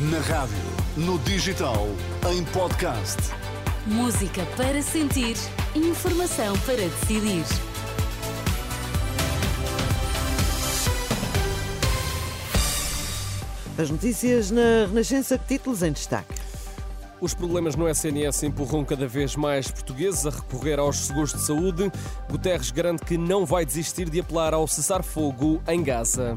Na rádio, no digital, em podcast. Música para sentir, informação para decidir. As notícias na Renascença, títulos em destaque. Os problemas no SNS empurram cada vez mais portugueses a recorrer aos seguros de saúde. Guterres garante que não vai desistir de apelar ao cessar-fogo em Gaza.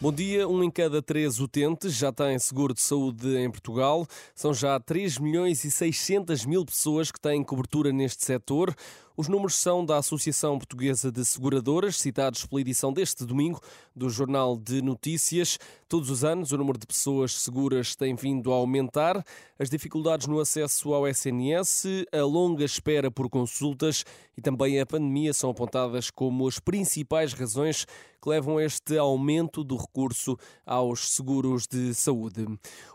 Bom dia. Um em cada três utentes já tem seguro de saúde em Portugal. São já 3 milhões e 600 mil pessoas que têm cobertura neste setor. Os números são da Associação Portuguesa de Seguradoras, citados pela edição deste domingo do Jornal de Notícias. Todos os anos, o número de pessoas seguras tem vindo a aumentar. As dificuldades no acesso ao SNS, a longa espera por consultas e também a pandemia são apontadas como as principais razões que levam a este aumento do recurso aos seguros de saúde.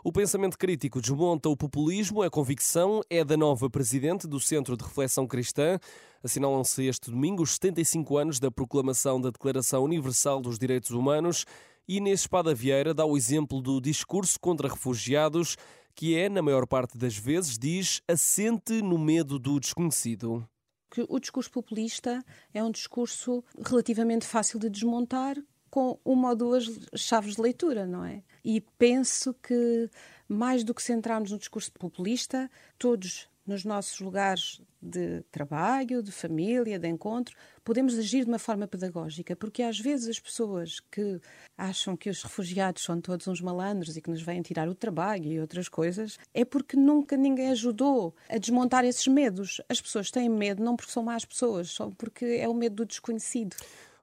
O pensamento crítico desmonta o populismo, a convicção é da nova presidente do Centro de Reflexão Cristã. Assinalam-se este domingo os 75 anos da proclamação da Declaração Universal dos Direitos Humanos. E Inês Espada Vieira dá o exemplo do discurso contra refugiados, que é, na maior parte das vezes, diz, assente no medo do desconhecido que o discurso populista é um discurso relativamente fácil de desmontar com uma ou duas chaves de leitura, não é? E penso que, mais do que centrarmos no discurso populista, todos nos nossos lugares de trabalho, de família, de encontro, podemos agir de uma forma pedagógica, porque às vezes as pessoas que acham que os refugiados são todos uns malandros e que nos vêm tirar o trabalho e outras coisas, é porque nunca ninguém ajudou a desmontar esses medos. As pessoas têm medo não porque são más pessoas, só porque é o medo do desconhecido.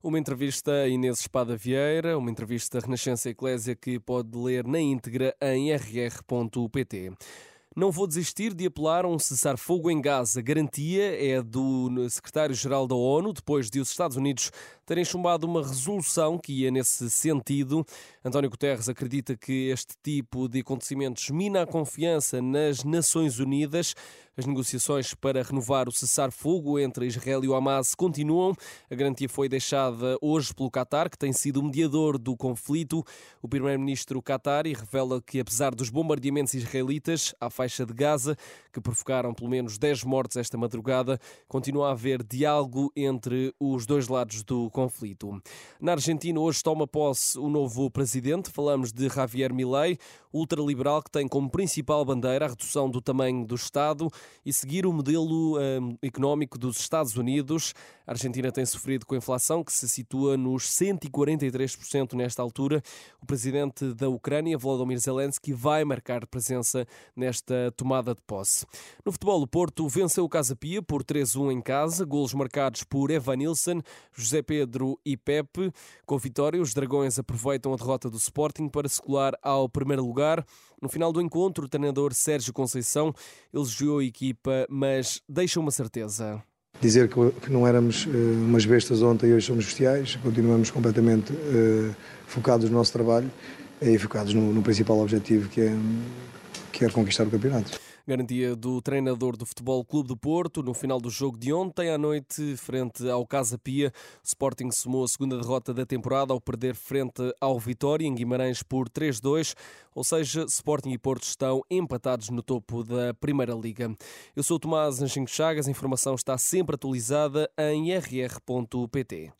Uma entrevista a Inês Espada Vieira, uma entrevista da Renascença Eclésia que pode ler na íntegra em rr.pt. Não vou desistir de apelar a um cessar-fogo em Gaza. Garantia é do secretário-geral da ONU, depois de os Estados Unidos terem chumbado uma resolução que ia nesse sentido. António Guterres acredita que este tipo de acontecimentos mina a confiança nas Nações Unidas. As negociações para renovar o cessar-fogo entre Israel e o Hamas continuam. A garantia foi deixada hoje pelo Qatar, que tem sido o mediador do conflito. O primeiro-ministro Qatari revela que, apesar dos bombardeamentos israelitas à faixa de Gaza, que provocaram pelo menos 10 mortes esta madrugada, continua a haver diálogo entre os dois lados do conflito. Na Argentina, hoje toma posse o novo presidente. Falamos de Javier Milei, ultraliberal que tem como principal bandeira a redução do tamanho do Estado e seguir o modelo um, económico dos Estados Unidos. A Argentina tem sofrido com a inflação que se situa nos 143% nesta altura. O presidente da Ucrânia, Volodymyr Zelensky, vai marcar presença nesta tomada de posse. No futebol, o Porto venceu o Casa Pia por 3-1 em casa, golos marcados por Evan Nilsson, José Pedro e Pepe. Com a vitória, os Dragões aproveitam a derrota do Sporting para se colar ao primeiro lugar. No final do encontro, o treinador Sérgio Conceição elogiou a equipa, mas deixa uma certeza. Dizer que não éramos uh, umas bestas ontem e hoje somos bestiais, continuamos completamente uh, focados no nosso trabalho e focados no, no principal objetivo que é, que é conquistar o campeonato. Garantia do treinador do Futebol Clube do Porto no final do jogo de ontem à noite, frente ao Casa Pia. O Sporting somou a segunda derrota da temporada ao perder frente ao Vitória em Guimarães por 3-2, ou seja, Sporting e Porto estão empatados no topo da Primeira Liga. Eu sou o Tomás Anjinho Chagas, a informação está sempre atualizada em rr.pt.